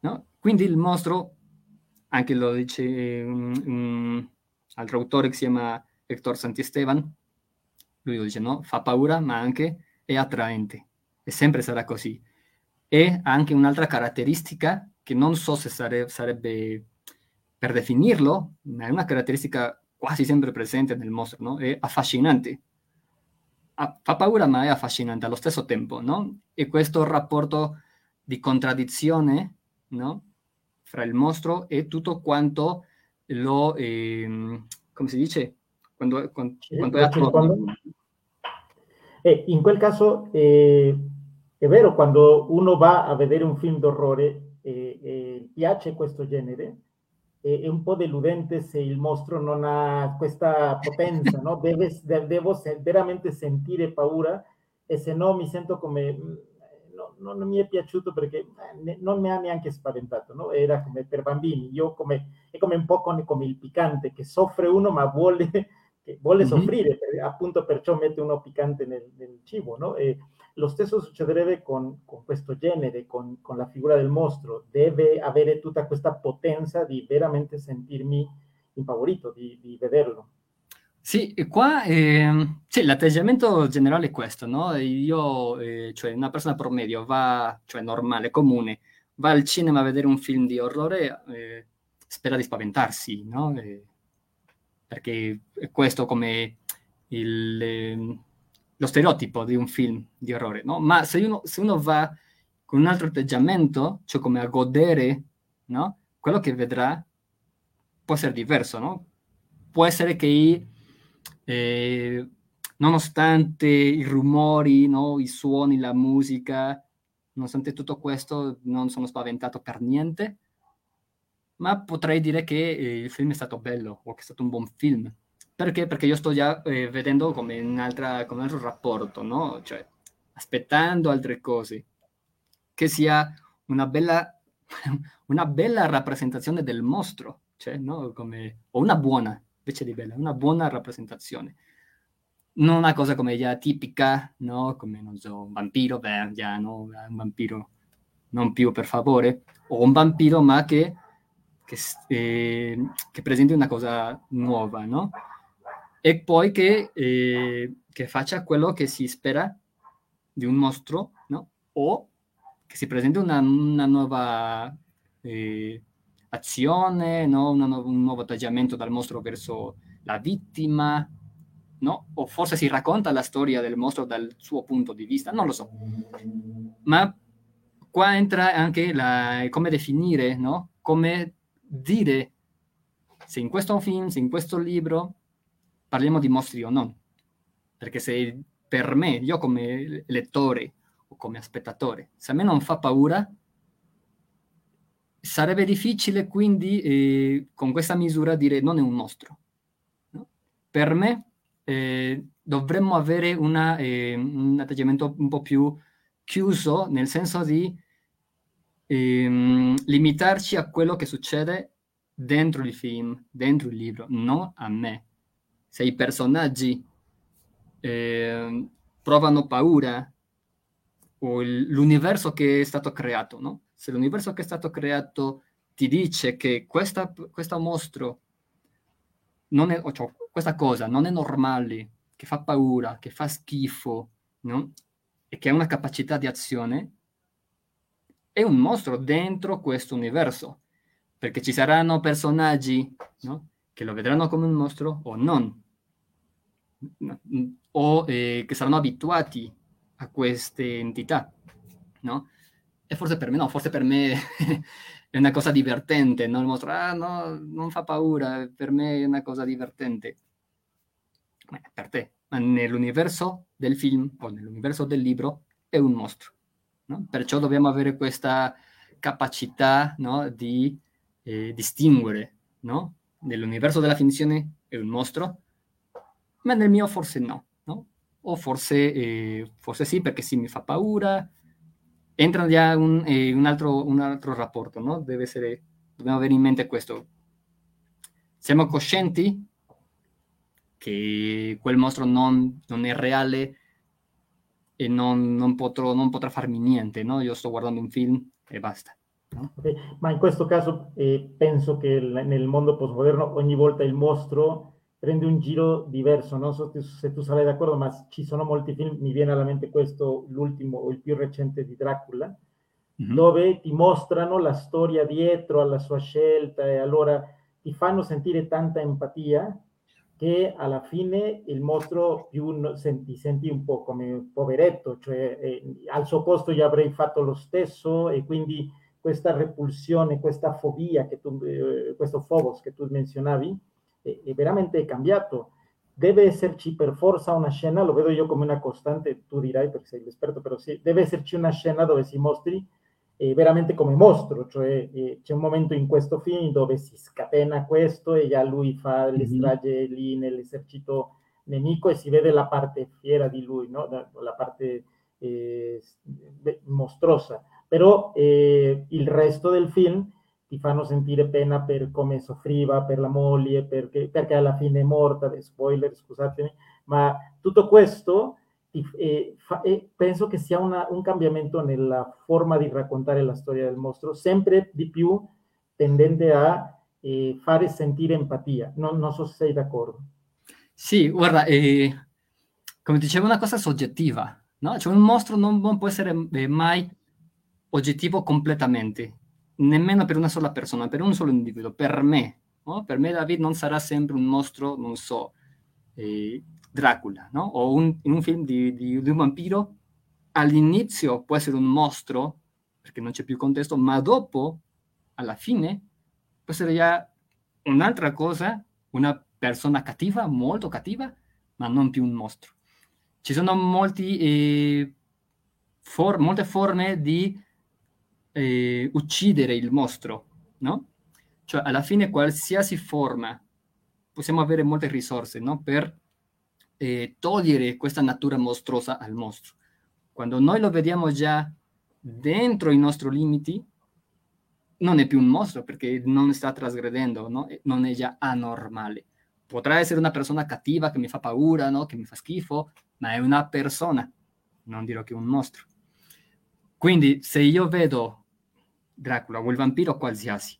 no? Quindi il mostro, anche lo dice un, un altro autore che si chiama Hector Santisteban, lui lo dice, no? Fa paura, ma anche è attraente, e sempre sarà così. E anche un'altra caratteristica che non so se sare- sarebbe per definirlo, è una caratteristica quasi sempre presente nel mostro, no? È affascinante. fa paura, ma è affascinante allo stesso tempo, no? E questo rapporto di contraddizione, no? Fra il mostro e tutto quanto lo, eh, come si dice? Quando, quando, quando è attorno. E in quel caso eh, è vero, quando uno va a vedere un film d'orrore e eh, piace questo genere, è un po' deludente se il mostro non ha questa potenza, no? Deve, devo veramente sentire paura e se no mi sento come... Mm, no, non mi è piaciuto perché eh, non mi ha neanche spaventato, no? Era come per bambini, io come, è come un po' come, come il piccante, che soffre uno ma vuole, vuole mm-hmm. soffrire, per, appunto perciò mette uno piccante nel, nel cibo, no? E, lo stesso succederebbe con, con questo genere, con, con, la figura del mostro. Deve avere tutta questa potenza di veramente sentirmi impaurito, di, di vederlo. Sì, qua eh, sì, l'atteggiamento generale è questo, no? Io, eh, cioè una persona promedio, va, cioè normale, comune, va al cinema a vedere un film di orrore, eh, spera di spaventarsi, no? Eh, perché è questo come il ehm, lo stereotipo di un film di orrore, no? Ma se uno, se uno va con un altro atteggiamento, cioè come a godere, no? Quello che vedrà può essere diverso, no? Può essere che eh, nonostante i rumori, no? i suoni, la musica, nonostante tutto questo non sono spaventato per niente, ma potrei dire che eh, il film è stato bello o che è stato un buon film. Perché? Perché io sto già eh, vedendo come, un altro rapporto, no? Cioè, aspettando altre cose. Che sia una bella, una bella rappresentazione del mostro, cioè, no? Come, o una buona, invece di bella, una buona rappresentazione. Non una cosa come già tipica, no? Come, non so, un vampiro, beh, già, no? Un vampiro, non più, per favore. O un vampiro, ma che, che, eh, che presenti una cosa nuova, no? E poi che, eh, che, faccia quello che si spera di un mostro, no? O che si presenti una, una nuova eh, azione, no? Una, un nuovo atteggiamento dal mostro verso la vittima, no? O forse si racconta la storia del mostro dal suo punto di vista, non lo so. Ma qua entra anche la, come definire, no? Come dire se in questo film, se in questo libro parliamo di mostri o no. Perché se per me, io come lettore o come spettatore, se a me non fa paura, sarebbe difficile quindi eh, con questa misura dire non è un mostro. No? Per me eh, dovremmo avere una, eh, un atteggiamento un po' più chiuso, nel senso di ehm, limitarci a quello che succede dentro il film, dentro il libro, non a me se i personaggi eh, provano paura o l'universo che è stato creato, no? Se l'universo che è stato creato ti dice che questa, questo mostro non è, cioè, questa cosa non è normale, che fa paura, che fa schifo, no? E che ha una capacità di azione, è un mostro dentro questo universo, perché ci saranno personaggi no? che lo vedranno come un mostro o non o eh, che saranno abituati a queste entità, no? E forse per me no, forse per me è una cosa divertente, no? Il mostro, ah no, non fa paura, per me è una cosa divertente. Ma per te, ma nell'universo del film o nell'universo del libro è un mostro, no? Perciò dobbiamo avere questa capacità, no? Di eh, distinguere, no? Nell'universo della finzione è un mostro, ma nel mio forse no, no? O forse, eh, forse sì perché sì mi fa paura, entra già un, eh, un, altro, un altro rapporto, no? Deve essere, dobbiamo avere in mente questo. Siamo coscienti che quel mostro non, non è reale e non, non, potrò, non, potrà farmi niente, no? Io sto guardando un film e basta. Okay. Ma in questo caso eh, penso che nel mondo postmoderno ogni volta il mostro prende un giro diverso, non so se tu sarai d'accordo, ma ci sono molti film, mi viene alla mente questo, l'ultimo o il più recente di Dracula, mm-hmm. dove ti mostrano la storia dietro alla sua scelta e allora ti fanno sentire tanta empatia che alla fine il mostro più senti, senti un po' come un poveretto, cioè eh, al suo posto io avrei fatto lo stesso e quindi questa repulsione, questa fobia, che tu, eh, questo phobos che tu menzionavi, veramente cambiato. Deve esserci per forza una scena, lo vedo io come una costante, tu dirai perché sei l'esperto, però sì, deve esserci una scena dove si mostri eh, veramente come mostro, cioè eh, c'è un momento in questo film dove si scatena questo e già lui fa le strage lì nell'esercito nemico e si vede la parte fiera di lui, no? la parte eh, mostruosa. Però eh, il resto del film ti fanno sentire pena per come soffriva, per la moglie, perché, perché alla fine è morta, spoiler, scusatemi, ma tutto questo eh, fa, eh, penso che sia una, un cambiamento nella forma di raccontare la storia del mostro, sempre di più tendente a eh, fare sentire empatia. Non, non, so se sei d'accordo. Sì, guarda, eh, come dicevo, una cosa soggettiva, no? Cioè un mostro non, non può essere eh, mai oggettivo completamente nemmeno per una sola persona, per un solo individuo, per me. No? Per me David non sarà sempre un mostro, non so, eh, Dracula, no? O un, in un film di, di, di un vampiro, all'inizio può essere un mostro, perché non c'è più contesto, ma dopo, alla fine, può essere già un'altra cosa, una persona cattiva, molto cattiva, ma non più un mostro. Ci sono molti, eh, for- molte forme di eh, uccidere il mostro, no? Cioè, alla fine, qualsiasi forma, possiamo avere molte risorse, no? Per eh, togliere questa natura mostruosa al mostro. Quando noi lo vediamo già dentro i nostri limiti, non è più un mostro perché non sta trasgredendo, no? non è già anormale. Potrà essere una persona cattiva che mi fa paura, no? che mi fa schifo, ma è una persona, non dirò che un mostro. Quindi se io vedo Dracula o il vampiro qualsiasi,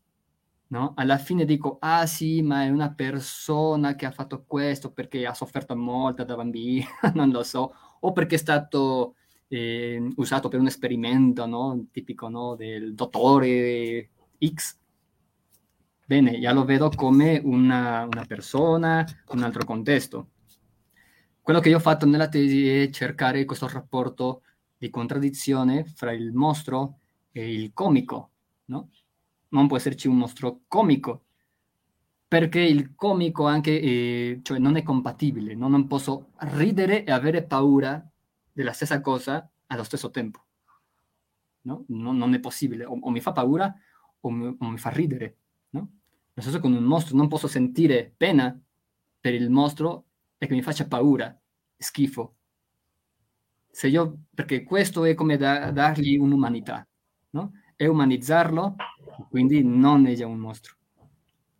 no? alla fine dico, ah sì, ma è una persona che ha fatto questo perché ha sofferto molto da bambino, non lo so, o perché è stato eh, usato per un esperimento no? tipico no? del dottore X. Bene, già lo vedo come una, una persona, un altro contesto. Quello che io ho fatto nella tesi è cercare questo rapporto di contraddizione fra il mostro il comico, no? Non può esserci un mostro comico, perché il comico anche eh, cioè non è compatibile, no? non posso ridere e avere paura della stessa cosa allo stesso tempo. No? Non, non è possibile, o, o, mi fa paura o mi, o mi fa ridere. No? Lo stesso con un mostro, non posso sentire pena per il mostro e che mi faccia paura, schifo. Se io, perché questo è come da, dargli un'umanità, no? È umanizzarlo, quindi non è già un mostro.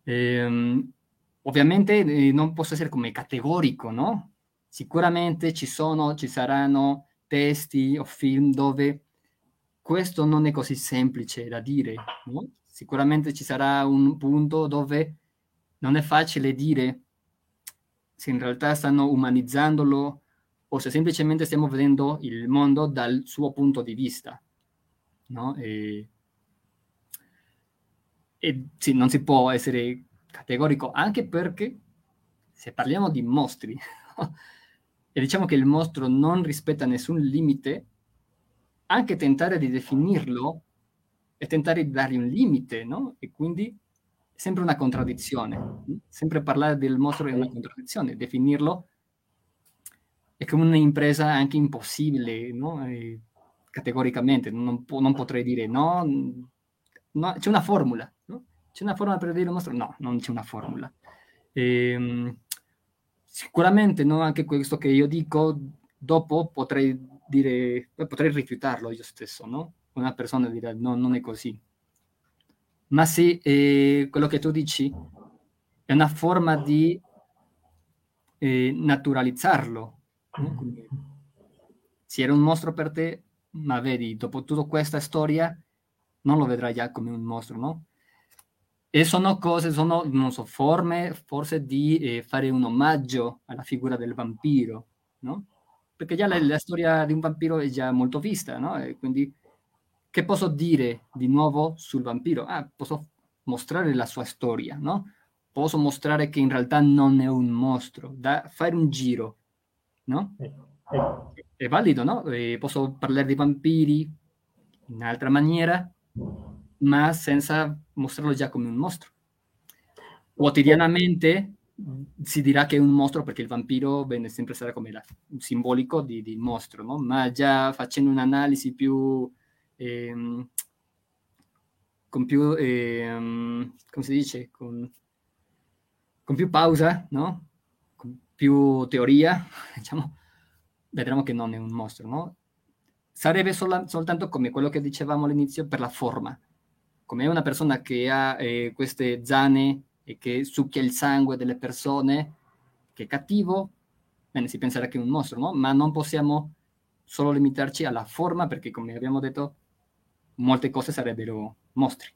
Ehm, ovviamente eh, non posso essere come categorico, no? Sicuramente ci sono, ci saranno testi o film dove questo non è così semplice da dire. No? Sicuramente ci sarà un punto dove non è facile dire se in realtà stanno umanizzandolo o se semplicemente stiamo vedendo il mondo dal suo punto di vista. No? E, e sì, non si può essere categorico anche perché se parliamo di mostri e diciamo che il mostro non rispetta nessun limite, anche tentare di definirlo e tentare di dargli un limite, no? E quindi è sempre una contraddizione. Sempre parlare del mostro è una contraddizione, definirlo è come un'impresa anche impossibile, no? E categoricamente, non, po- non, potrei dire no, no, c'è una formula, no? C'è una formula per dire il mostro? No, non c'è una formula. Ehm, Sicuramente no, anche questo che io dico, dopo potrei dire, potrei rifiutarlo io stesso, no? Una persona dirà no, non è così. Ma se eh, quello che tu dici è una forma di eh, naturalizzarlo. No? se era un mostro per te, ma vedi, dopo tutta questa storia, non lo vedrai già come un mostro, no? E sono cose, sono, non so, forme forse di eh, fare un omaggio alla figura del vampiro, no? Perché già la, la, storia di un vampiro è già molto vista, no? E quindi che posso dire di nuovo sul vampiro? Ah, posso mostrare la sua storia, no? Posso mostrare che in realtà non è un mostro, da fare un giro, no? È valido, no? E posso parlare di vampiri in altra maniera, ma senza mostrarlo già come un mostro. Quotidianamente si dirà che è un mostro perché il vampiro bene, sempre sarà come la, simbolico di, di, mostro, no? ma già facendo un'analisi più... Ehm, con più, ehm, come si dice, con, con più pausa, no? con più teoria, diciamo, vedremo che non è un mostro, no? Sarebbe sol- soltanto come quello che dicevamo all'inizio per la forma, come una persona che ha eh, queste zane e che succhia il sangue delle persone, che è cattivo, bene, si penserà che è un mostro, no? Ma non possiamo solo limitarci alla forma, perché come abbiamo detto, molte cose sarebbero mostri.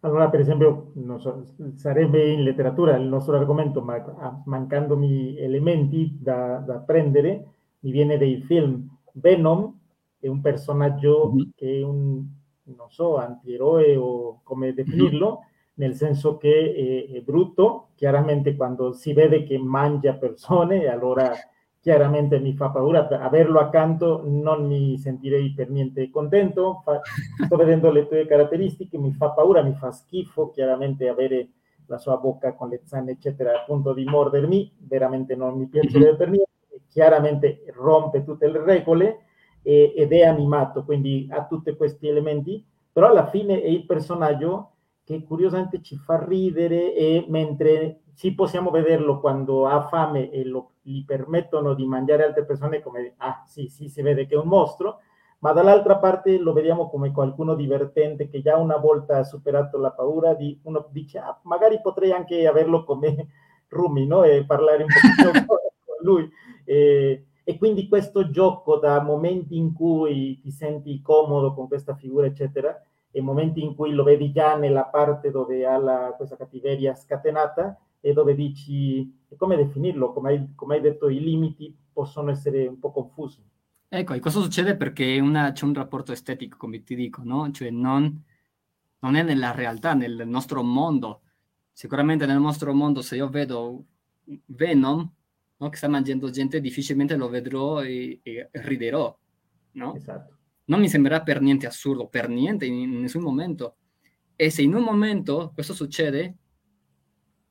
Allora, per esempio, so, sarebbe in letteratura il nostro argomento, ma mancandomi elementi da, da prendere, mi viene dei film. Venom è un personaggio che è un non so, antieroe o come definirlo, nel senso che è, è brutto, chiaramente quando si vede che mangia persone, allora chiaramente mi fa paura, averlo accanto non mi sentirei per niente contento, fa, sto vedendo le tue caratteristiche, mi fa paura, mi fa schifo, chiaramente avere la sua bocca con le zanne, eccetera, a punto di mordermi, veramente non mi piacerebbe per niente, chiaramente rompe tutte le regole e, ed è animato, quindi ha tutti questi elementi, però alla fine è il personaggio che curiosamente ci fa ridere e mentre sì possiamo vederlo quando ha fame e lo, gli permettono di mangiare altre persone come, ah sì, sì, si vede che è un mostro, ma dall'altra parte lo vediamo come qualcuno divertente che già una volta ha superato la paura, di, uno dice, ah, magari potrei anche averlo come Rumi, no? E parlare un pochino con lui. E, e quindi questo gioco da momenti in cui ti senti comodo con questa figura, eccetera, e momenti in cui lo vedi già nella parte dove ha la, questa cattiveria scatenata e dove dici, come definirlo? Come hai, come hai detto, i limiti possono essere un po' confusi. Ecco, e questo succede perché una, c'è un rapporto estetico, come ti dico, no? Cioè non, non è nella realtà, nel nostro mondo. Sicuramente nel nostro mondo se io vedo Venom no? che sta mangiando gente, difficilmente lo vedrò e, e riderò, no? Esatto non mi sembrerà per niente assurdo, per niente, in nessun momento. E se in un momento questo succede,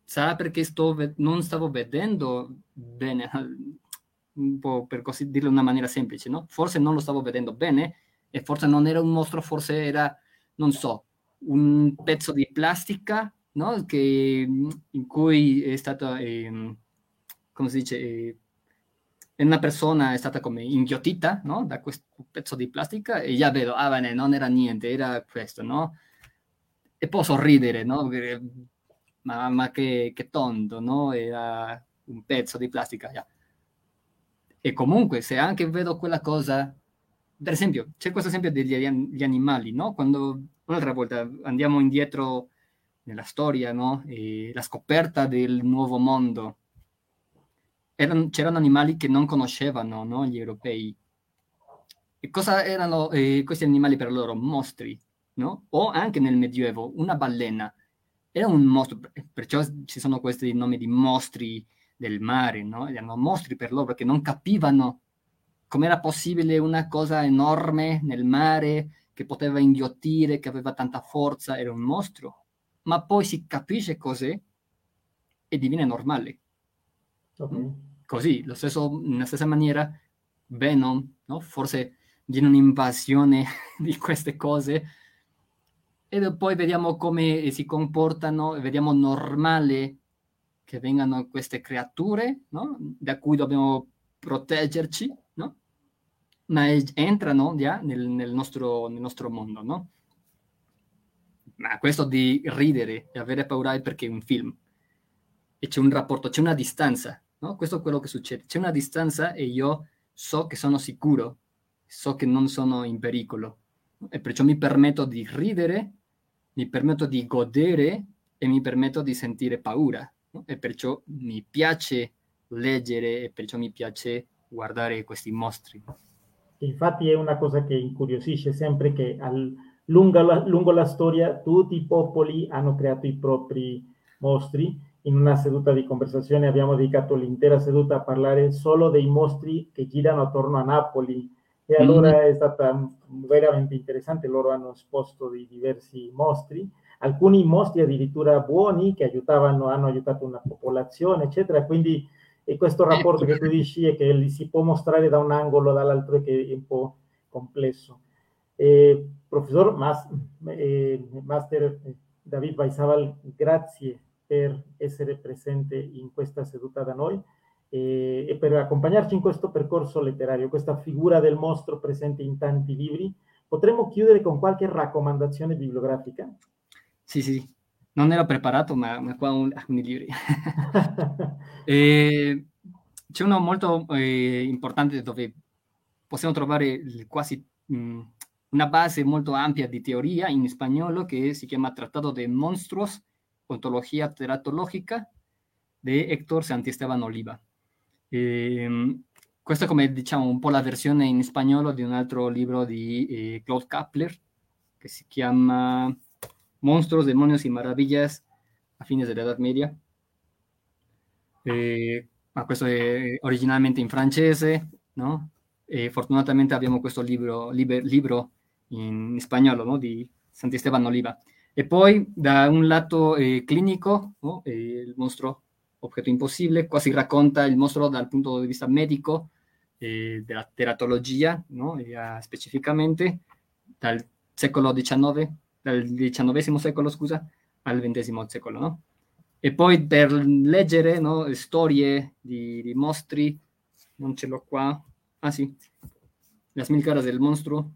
sarà perché sto, non stavo vedendo bene, un po' per così dirlo in una maniera semplice, no? Forse non lo stavo vedendo bene e forse non era un mostro, forse era, non so, un pezzo di plastica, no? Che, in cui è stato, eh, come si dice, eh, una persona è stata come inghiottita no? da questo pezzo di plastica e già vedo, ah bene, non era niente, era questo, no? E posso ridere, no? Ma, ma che, che, tondo, no? Era un pezzo di plastica, già. E comunque, se anche vedo quella cosa, per esempio, c'è questo esempio degli animali, no? Quando un'altra volta andiamo indietro nella storia, no? E la scoperta del nuovo mondo, erano, c'erano animali che non conoscevano no, gli europei. E cosa erano eh, questi animali per loro? Mostri, no? O anche nel Medioevo, una balena era un mostro, perciò ci sono questi nomi di mostri del mare, no? Erano mostri per loro perché non capivano com'era possibile una cosa enorme nel mare che poteva inghiottire, che aveva tanta forza, era un mostro. Ma poi si capisce cos'è e diviene normale. Okay. Così, stesso, nella stessa maniera, Venom, no? forse viene un'invasione di queste cose e poi vediamo come si comportano, vediamo normale che vengano queste creature, no? da cui dobbiamo proteggerci, no? ma entrano già nel, nel, nostro, nel nostro mondo. No? Ma questo di ridere e avere paura è perché è un film e c'è un rapporto, c'è una distanza. No? Questo è quello che succede. C'è una distanza e io so che sono sicuro, so che non sono in pericolo e perciò mi permetto di ridere, mi permetto di godere e mi permetto di sentire paura. No? E perciò mi piace leggere e perciò mi piace guardare questi mostri. Infatti è una cosa che incuriosisce sempre che al, lungo, la, lungo la storia tutti i popoli hanno creato i propri mostri in una seduta di conversazione abbiamo dedicato l'intera seduta a parlare solo dei mostri che girano attorno a Napoli e allora mm-hmm. è stata veramente interessante, loro hanno esposto di diversi mostri, alcuni mostri addirittura buoni che aiutavano, hanno aiutato una popolazione, eccetera, quindi e questo rapporto che tu dici è che li si può mostrare da un angolo o dall'altro che è un po' complesso. Eh, professor Mas, eh, Master David Baisabal, grazie per essere presente in questa seduta da noi e, e, per accompagnarci in questo percorso letterario, questa figura del mostro presente in tanti libri. Potremmo chiudere con qualche raccomandazione bibliografica? Sì, sì, non ero preparato, ma, ma qua un, alcuni libri. e, c'è uno molto eh, importante dove possiamo trovare quasi mh, una base molto ampia di teoria in spagnolo che si chiama Trattato de Monstruos Ontología Teratológica di Héctor Santisteban Oliva. E, ehm, questa è come diciamo un po' la versione in spagnolo di un altro libro di eh, Claude Kapler che si chiama Monstruos, Demonios y Maravillas a fines de la Edad Media. Eh, ma questo è originalmente in francese, no? E fortunatamente abbiamo questo libro, liber, libro in spagnolo no? di Santisteban Oliva. E poi da un lato eh, clinico, no? eh, il mostro Objeto Impossibile, qua si racconta il mostro dal punto di vista medico, eh, della teratologia, no? uh, specificamente dal secolo XIX, dal XIX secolo, scusa, al XX secolo, no? E poi per leggere storie di, di, mostri, non ce l'ho qua, ah sì, Las mil caras del mostro,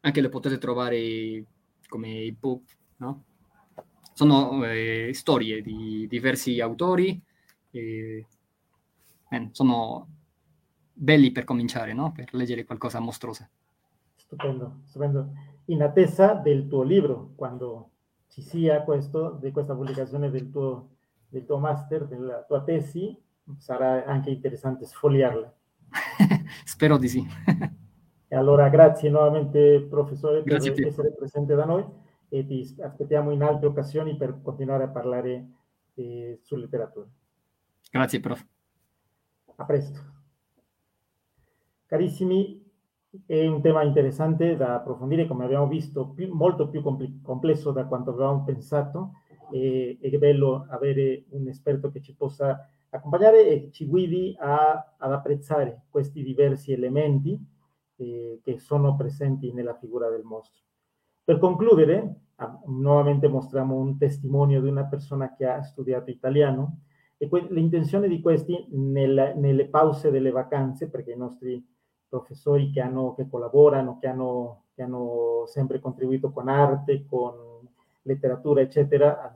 anche le potete trovare come ebook, no? Sono eh, storie di diversi autori, eh, sono belli per cominciare, no? Per leggere qualcosa mostruosa. Stupendo, stupendo. In attesa del tuo libro, quando ci sia questo, di questa pubblicazione del tuo, del tuo master, della tua tesi, sarà anche interessante sfogliarla. Spero di sì. e allora grazie nuovamente professore grazie per essere presente da noi e ti aspettiamo in altre occasioni per continuare a parlare eh, su letteratura. Grazie prof. A presto. Carissimi, è un tema interessante da approfondire, come abbiamo visto, più, molto più complesso da quanto avevamo pensato e, è bello avere un esperto che ci possa accompagnare e ci guidi a, ad apprezzare questi diversi elementi eh, che sono presenti nella figura del mostro. Per concludere, ah, nuovamente mostriamo un testimonio di una persona che ha studiato italiano e l'intenzione di questi nel, nelle pause delle vacanze, perché i nostri professori che, hanno, che collaborano, che hanno, che hanno sempre contribuito con arte, con letteratura, eccetera,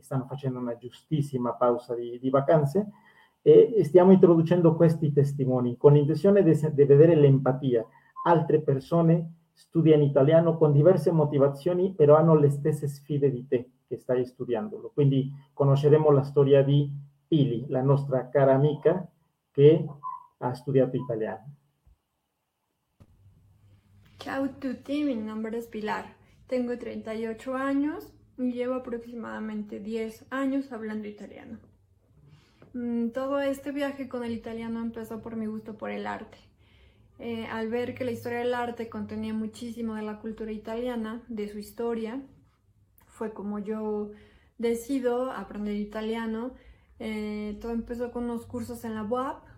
stanno facendo una giustissima pausa di, di vacanze e stiamo introducendo questi testimoni con l'intenzione di, di vedere l'empatia. Altre persone studiano italiano con diverse motivazioni, però hanno le stesse sfide di te che stai studiandolo. Quindi conosceremo la storia di Pili, la nostra cara amica che ha studiato italiano. Ciao a tutti, mi nombre es Pilar. Tengo 38 años y llevo aproximadamente 10 años hablando italiano. Mm, todo este viaje con el italiano empezó por mi gusto por el arte. Eh, al ver que la historia del arte contenía muchísimo de la cultura italiana, de su historia, fue como yo decido aprender italiano. Eh, todo empezó con unos cursos en la UAP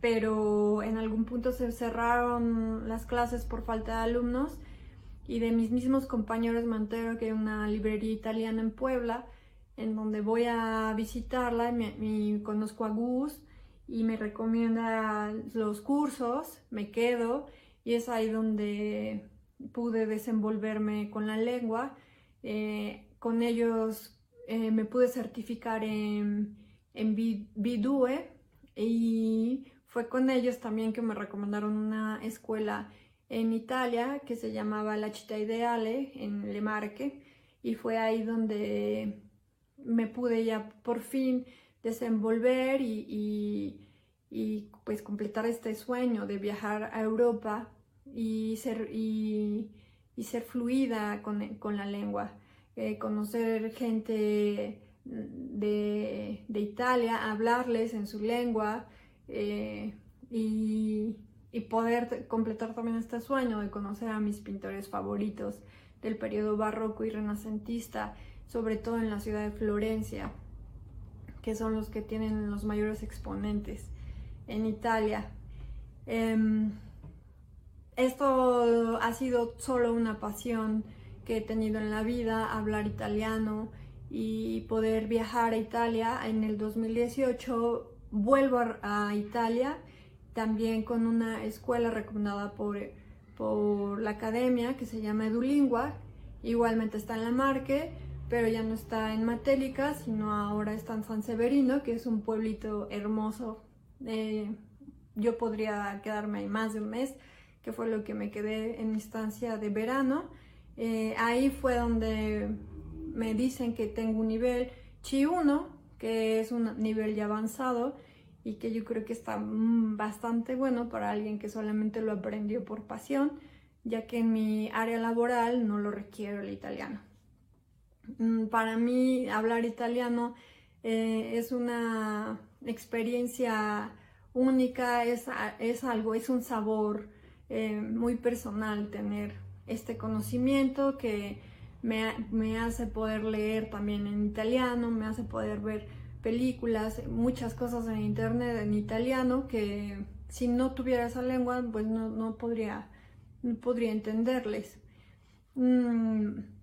pero en algún punto se cerraron las clases por falta de alumnos y de mis mismos compañeros me entero que una librería italiana en Puebla en donde voy a visitarla me, conozco a Gus y me recomienda los cursos, me quedo y es ahí donde pude desenvolverme con la lengua. Eh, con ellos eh, me pude certificar en, en Bidue y fue con ellos también que me recomendaron una escuela en Italia que se llamaba La Città Ideale en Le Marche y fue ahí donde me pude ya por fin desenvolver y, pues completar este sueño de viajar a Europa y ser, y, ser fluida con, la lengua, eh, conocer gente de, de Italia, hablarles en su lengua, eh, y, poder completar también este sueño de conocer a mis pintores favoritos del periodo barroco y renacentista, sobre todo en la ciudad de Florencia, que son los que tienen los mayores exponentes en Italia. Em, esto ha sido solo una pasión que he tenido en la vida, hablar italiano y poder viajar a Italia. En el 2018 vuelvo a, Italia, también con una escuela recomendada por, por la academia que se llama Edulingua, igualmente está en la Marque, pero ya no está en Matélica, sino ahora está en San Severino, que es un pueblito hermoso. Eh, yo podría quedarme ahí más de un mes, que fue lo que me quedé en instancia de verano. Eh, ahí fue donde me dicen que tengo un nivel Chi 1, que es un nivel ya avanzado y que yo creo que está mm, bastante bueno para alguien que solamente lo aprendió por pasión, ya que en mi área laboral no lo requiero el italiano. Mm, para mí hablar italiano eh, es una experiencia única, es, es, algo, es un sabor eh, muy personal tener este conocimiento que me, me, hace poder leer también en italiano, me hace poder ver películas, muchas cosas en internet en italiano que si no tuviera esa lengua pues no, no podría, podría entenderles. Mm,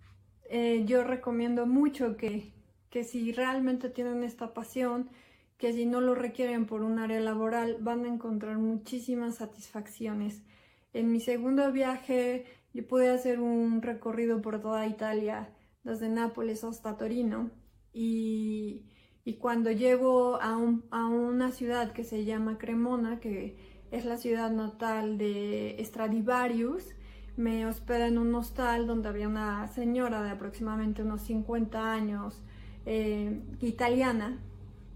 eh, yo recomiendo mucho que, que si realmente tienen esta pasión, que si no lo requieren por un área laboral, van a encontrar muchísimas satisfacciones. En mi segundo viaje, yo pude hacer un recorrido por toda Italia, desde Nápoles hasta Torino, y, cuando llego a, a, una ciudad que se llama Cremona, que es la ciudad natal de Stradivarius, me hospedé en un hostal donde había una señora de aproximadamente unos 50 años, eh, italiana,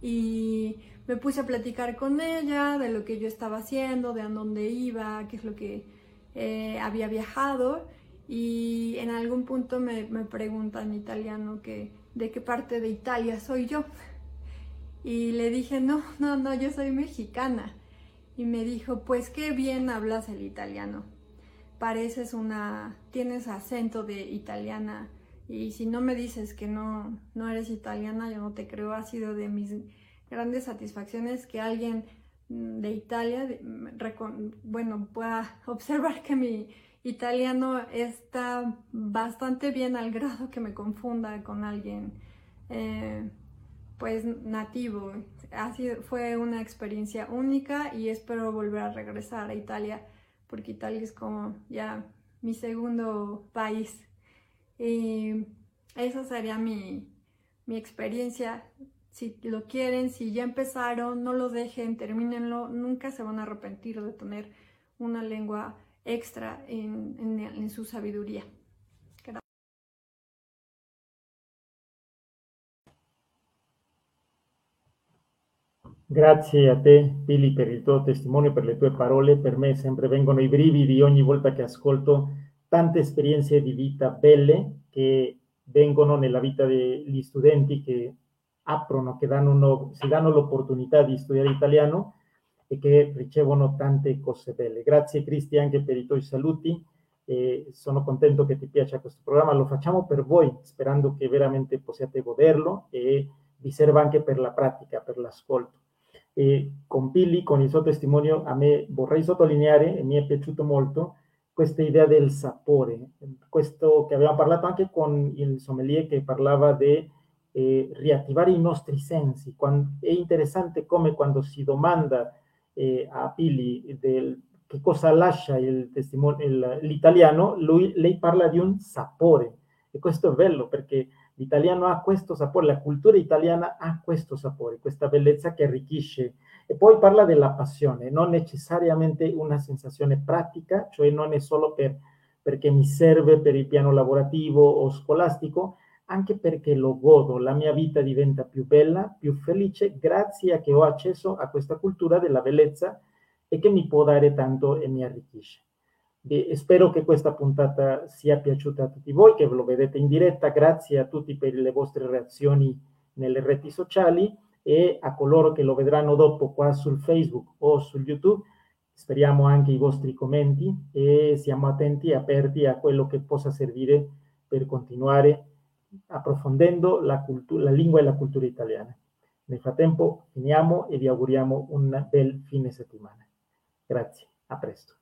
y me puse a platicar con ella de lo que yo estaba haciendo, de a dónde iba, qué es lo que eh, había viajado, y en algún punto me, me pregunta en italiano que de qué parte de Italia soy yo. Y le dije, no, no, no, yo soy mexicana. Y me dijo, pues qué bien hablas el italiano pareces una, tienes acento de italiana y si no me dices que no, no eres italiana, yo no te creo, ha sido de mis grandes satisfacciones que alguien de Italia, bueno, pueda observar que mi italiano está bastante bien al grado que me confunda con alguien eh, pues nativo. Ha sido, fue una experiencia única y espero volver a regresar a Italia porque Italia es como ya mi segundo país. Y esa sería mi, experiencia. Si lo quieren, si ya empezaron, no lo dejen, termínenlo, nunca se van a arrepentir de tener una lengua extra en su sabiduría. Grazie a te, Pili, per il tuo testimone, per le tue parole. Per me sempre vengono i brividi ogni volta che ascolto tante esperienze di vita belle che vengono nella vita degli studenti che aprono, che danno uno, si danno l'opportunità di studiare italiano e che ricevono tante cose belle. Grazie Cristi anche per i tuoi saluti. E sono contento che ti piaccia questo programma. Lo facciamo per voi, sperando che veramente possiate goderlo e vi serva anche per la pratica, per l'ascolto. E con Pili, con il suo testimonio, a me vorrei sottolineare, e mi è piaciuto molto, questa idea del sapore, questo che abbiamo parlato anche con il sommelier che parlava di eh, riattivare i nostri sensi. Quando, è interessante come quando si domanda eh, a Pili del, che cosa lascia il il, l'italiano, lui, lei parla di un sapore. E questo è bello perché l'italiano ha questo sapore, la cultura italiana ha questo sapore, questa bellezza che arricchisce. E poi parla della passione, non necessariamente una sensazione pratica, cioè non è solo per, perché mi serve per il piano lavorativo o scolastico, anche perché lo godo, la mia vita diventa più bella, più felice, grazie a che ho accesso a questa cultura della bellezza e che mi può dare tanto e mi arricchisce. E spero che questa puntata sia piaciuta a tutti voi, che lo vedete in diretta. Grazie a tutti per le vostre reazioni nelle reti sociali e a coloro che lo vedranno dopo qua sul Facebook o su YouTube. Speriamo anche i vostri commenti e siamo attenti e aperti a quello che possa servire per continuare approfondendo la, cultura, la lingua e la cultura italiana. Nel frattempo finiamo e vi auguriamo un bel fine settimana. Grazie, a presto.